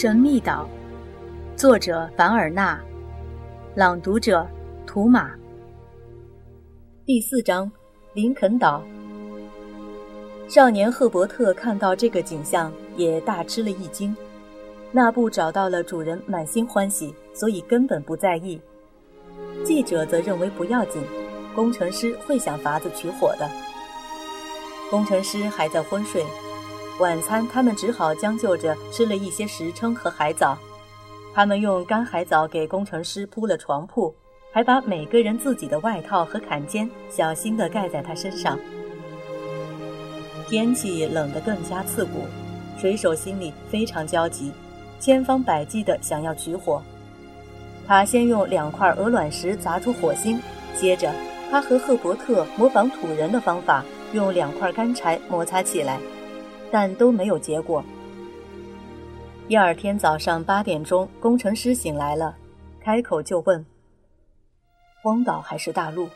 神秘岛，作者凡尔纳，朗读者图马。第四章，林肯岛。少年赫伯特看到这个景象，也大吃了一惊。那布找到了主人，满心欢喜，所以根本不在意。记者则认为不要紧，工程师会想法子取火的。工程师还在昏睡。晚餐，他们只好将就着吃了一些石蛏和海藻。他们用干海藻给工程师铺了床铺，还把每个人自己的外套和坎肩小心地盖在他身上。天气冷得更加刺骨，水手心里非常焦急，千方百计地想要取火。他先用两块鹅卵石砸出火星，接着他和赫伯特模仿土人的方法，用两块干柴摩擦起来。但都没有结果。第二天早上八点钟，工程师醒来了，开口就问：“荒岛还是大陆？”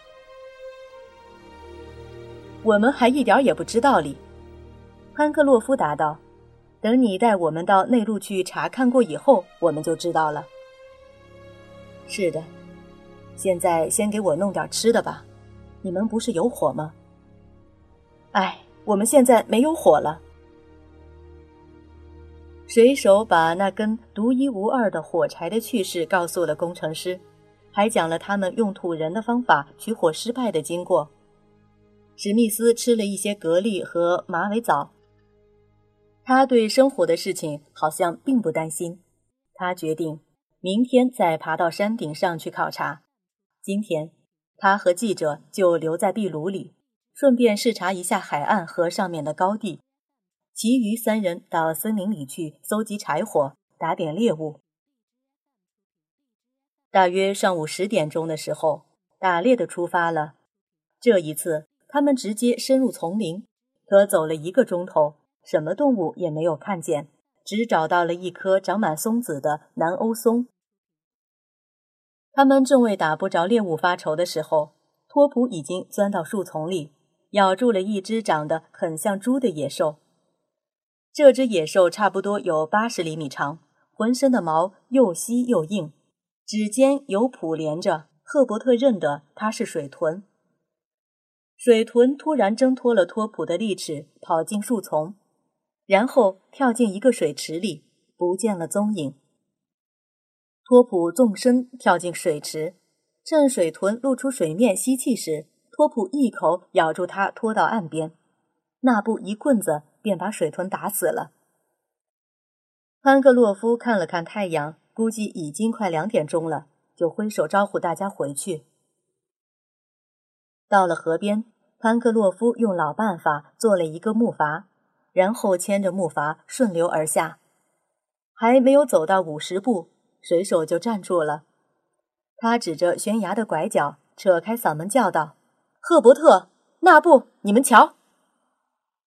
我们还一点也不知道哩。潘克洛夫答道：“等你带我们到内陆去查看过以后，我们就知道了。”是的，现在先给我弄点吃的吧。你们不是有火吗？哎，我们现在没有火了。水手把那根独一无二的火柴的趣事告诉了工程师，还讲了他们用土人的方法取火失败的经过。史密斯吃了一些蛤蜊和马尾藻。他对生火的事情好像并不担心。他决定明天再爬到山顶上去考察。今天，他和记者就留在壁炉里，顺便视察一下海岸和上面的高地。其余三人到森林里去搜集柴火，打点猎物。大约上午十点钟的时候，打猎的出发了。这一次，他们直接深入丛林，可走了一个钟头，什么动物也没有看见，只找到了一棵长满松子的南欧松。他们正为打不着猎物发愁的时候，托普已经钻到树丛里，咬住了一只长得很像猪的野兽。这只野兽差不多有八十厘米长，浑身的毛又稀又硬，指尖有蹼连着。赫伯特认得它是水豚。水豚突然挣脱了托普的利齿，跑进树丛，然后跳进一个水池里，不见了踪影。托普纵身跳进水池，趁水豚露出水面吸气时，托普一口咬住它，拖到岸边。那布一棍子。便把水豚打死了。潘克洛夫看了看太阳，估计已经快两点钟了，就挥手招呼大家回去。到了河边，潘克洛夫用老办法做了一个木筏，然后牵着木筏顺流而下。还没有走到五十步，水手就站住了。他指着悬崖的拐角，扯开嗓门叫道：“赫伯特，那布，你们瞧！”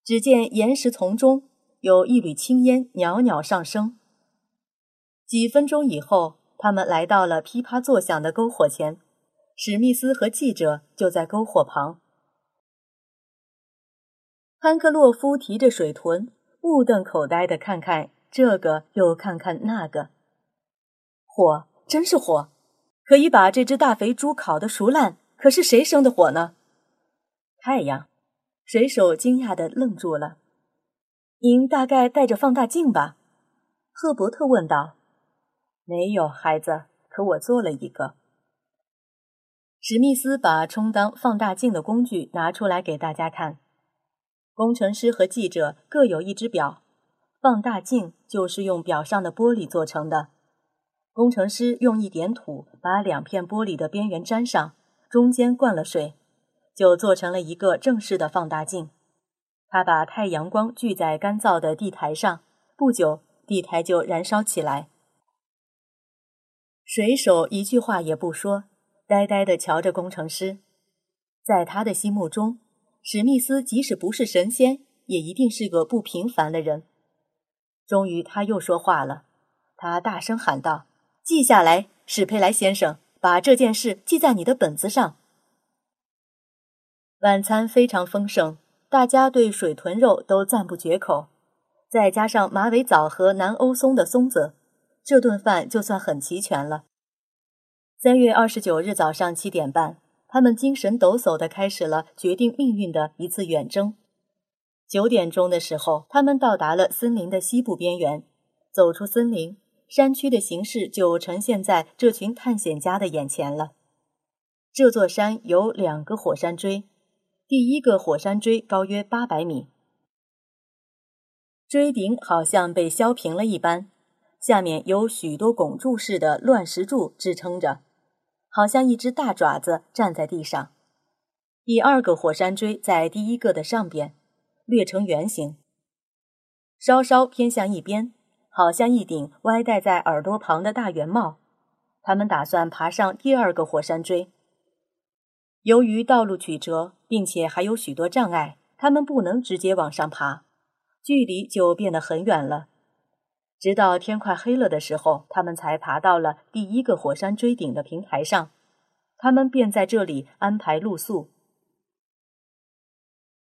只见岩石丛中有一缕青烟袅袅上升。几分钟以后，他们来到了噼啪作响的篝火前，史密斯和记者就在篝火旁。潘克洛夫提着水豚，目瞪口呆的看看这个又看看那个。火真是火，可以把这只大肥猪烤得熟烂。可是谁生的火呢？太阳。水手惊讶地愣住了。“您大概带着放大镜吧？”赫伯特问道。“没有，孩子，可我做了一个。”史密斯把充当放大镜的工具拿出来给大家看。工程师和记者各有一只表，放大镜就是用表上的玻璃做成的。工程师用一点土把两片玻璃的边缘粘上，中间灌了水。就做成了一个正式的放大镜。他把太阳光聚在干燥的地台上，不久地台就燃烧起来。水手一句话也不说，呆呆地瞧着工程师。在他的心目中，史密斯即使不是神仙，也一定是个不平凡的人。终于，他又说话了。他大声喊道：“记下来，史佩莱先生，把这件事记在你的本子上。”晚餐非常丰盛，大家对水豚肉都赞不绝口。再加上马尾藻和南欧松的松子，这顿饭就算很齐全了。三月二十九日早上七点半，他们精神抖擞地开始了决定命运的一次远征。九点钟的时候，他们到达了森林的西部边缘。走出森林，山区的形势就呈现在这群探险家的眼前了。这座山有两个火山锥，第一个火山锥高约八百米，锥顶好像被削平了一般，下面有许多拱柱式的乱石柱支撑着。好像一只大爪子站在地上。第二个火山锥在第一个的上边，略呈圆形，稍稍偏向一边，好像一顶歪戴在耳朵旁的大圆帽。他们打算爬上第二个火山锥。由于道路曲折，并且还有许多障碍，他们不能直接往上爬，距离就变得很远了。直到天快黑了的时候，他们才爬到了第一个火山锥顶的平台上。他们便在这里安排露宿。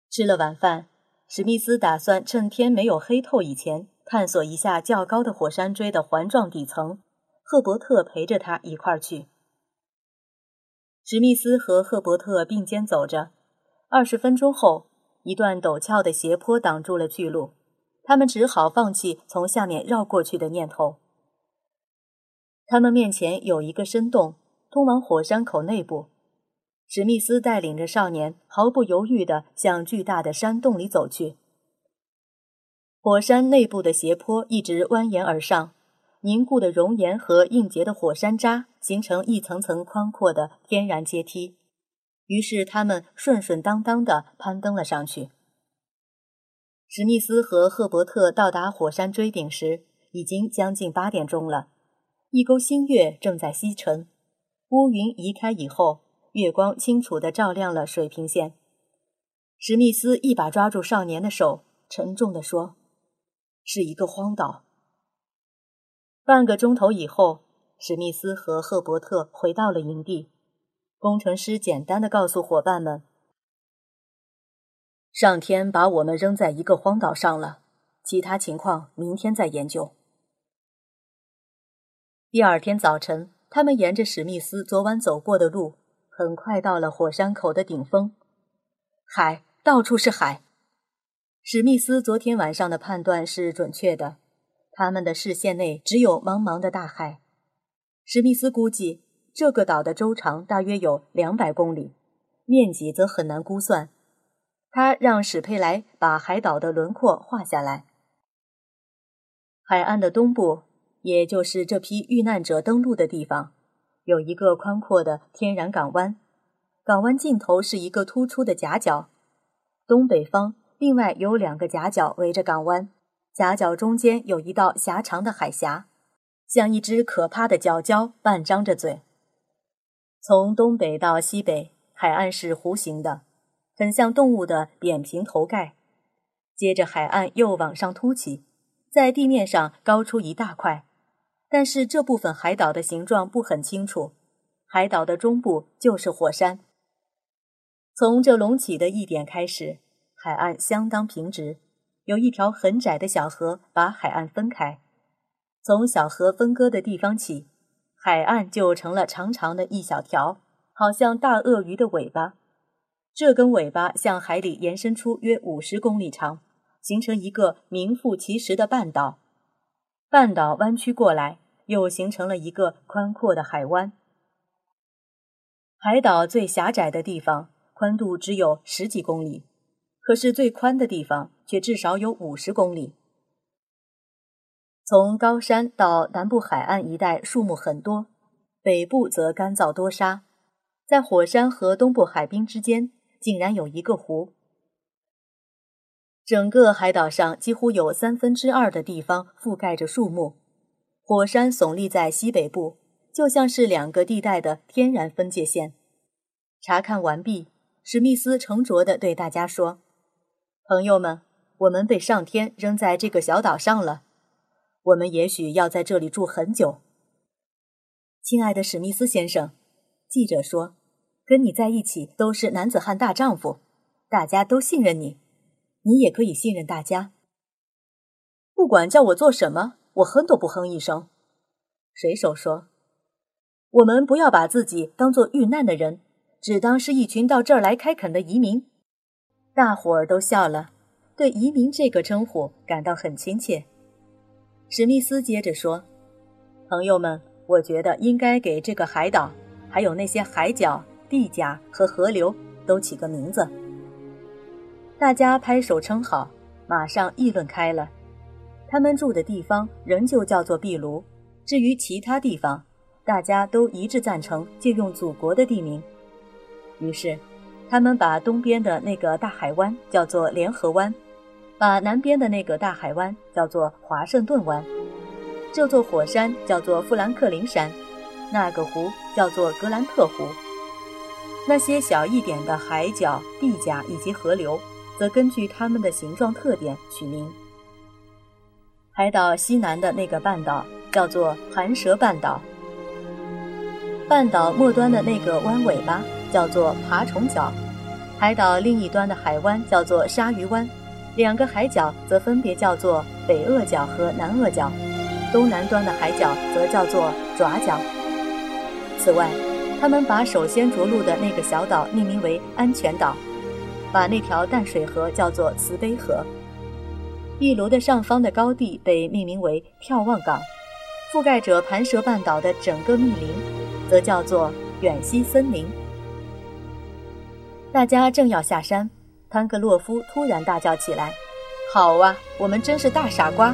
吃了晚饭，史密斯打算趁天没有黑透以前，探索一下较高的火山锥的环状底层。赫伯特陪着他一块儿去。史密斯和赫伯特并肩走着。二十分钟后，一段陡峭的斜坡挡住了去路。他们只好放弃从下面绕过去的念头。他们面前有一个深洞，通往火山口内部。史密斯带领着少年毫不犹豫地向巨大的山洞里走去。火山内部的斜坡一直蜿蜒而上，凝固的熔岩和硬结的火山渣形成一层层宽阔的天然阶梯。于是他们顺顺当当地攀登了上去。史密斯和赫伯特到达火山锥顶时，已经将近八点钟了。一钩新月正在西沉，乌云移开以后，月光清楚地照亮了水平线。史密斯一把抓住少年的手，沉重地说：“是一个荒岛。”半个钟头以后，史密斯和赫伯特回到了营地。工程师简单的告诉伙伴们。上天把我们扔在一个荒岛上了，其他情况明天再研究。第二天早晨，他们沿着史密斯昨晚走过的路，很快到了火山口的顶峰。海，到处是海。史密斯昨天晚上的判断是准确的，他们的视线内只有茫茫的大海。史密斯估计，这个岛的周长大约有两百公里，面积则很难估算。他让史佩莱把海岛的轮廓画下来。海岸的东部，也就是这批遇难者登陆的地方，有一个宽阔的天然港湾。港湾尽头是一个突出的夹角，东北方另外有两个夹角围着港湾，夹角中间有一道狭长的海峡，像一只可怕的角礁，半张着嘴。从东北到西北，海岸是弧形的。很像动物的扁平头盖，接着海岸又往上凸起，在地面上高出一大块。但是这部分海岛的形状不很清楚。海岛的中部就是火山。从这隆起的一点开始，海岸相当平直，有一条很窄的小河把海岸分开。从小河分割的地方起，海岸就成了长长的一小条，好像大鳄鱼的尾巴。这根尾巴向海里延伸出约五十公里长，形成一个名副其实的半岛。半岛弯曲过来，又形成了一个宽阔的海湾。海岛最狭窄的地方宽度只有十几公里，可是最宽的地方却至少有五十公里。从高山到南部海岸一带树木很多，北部则干燥多沙，在火山和东部海滨之间。竟然有一个湖。整个海岛上几乎有三分之二的地方覆盖着树木，火山耸立在西北部，就像是两个地带的天然分界线。查看完毕，史密斯沉着地对大家说：“朋友们，我们被上天扔在这个小岛上了，我们也许要在这里住很久。”亲爱的史密斯先生，记者说。跟你在一起都是男子汉大丈夫，大家都信任你，你也可以信任大家。不管叫我做什么，我哼都不哼一声。”水手说：“我们不要把自己当做遇难的人，只当是一群到这儿来开垦的移民。”大伙儿都笑了，对“移民”这个称呼感到很亲切。史密斯接着说：“朋友们，我觉得应该给这个海岛，还有那些海角、地甲和河流都起个名字。”大家拍手称好，马上议论开了。他们住的地方仍旧叫做壁炉，至于其他地方，大家都一致赞成借用祖国的地名。于是，他们把东边的那个大海湾叫做联合湾。把南边的那个大海湾叫做华盛顿湾，这座火山叫做富兰克林山，那个湖叫做格兰特湖。那些小一点的海角、地甲以及河流，则根据它们的形状特点取名。海岛西南的那个半岛叫做盘蛇半岛，半岛末端的那个弯尾巴叫做爬虫角，海岛另一端的海湾叫做鲨鱼湾。两个海角则分别叫做北鳄角和南鳄角，东南端的海角则叫做爪角。此外，他们把首先着陆的那个小岛命名为安全岛，把那条淡水河叫做慈悲河。秘鲁的上方的高地被命名为眺望港，覆盖着盘蛇半岛的整个密林，则叫做远西森林。大家正要下山。潘格洛夫突然大叫起来：“好啊，我们真是大傻瓜！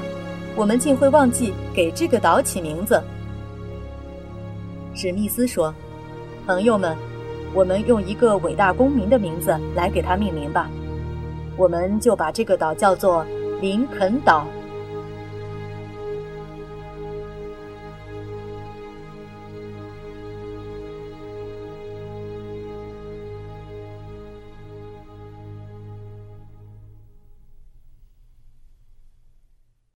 我们竟会忘记给这个岛起名字。”史密斯说：“朋友们，我们用一个伟大公民的名字来给它命名吧。我们就把这个岛叫做林肯岛。”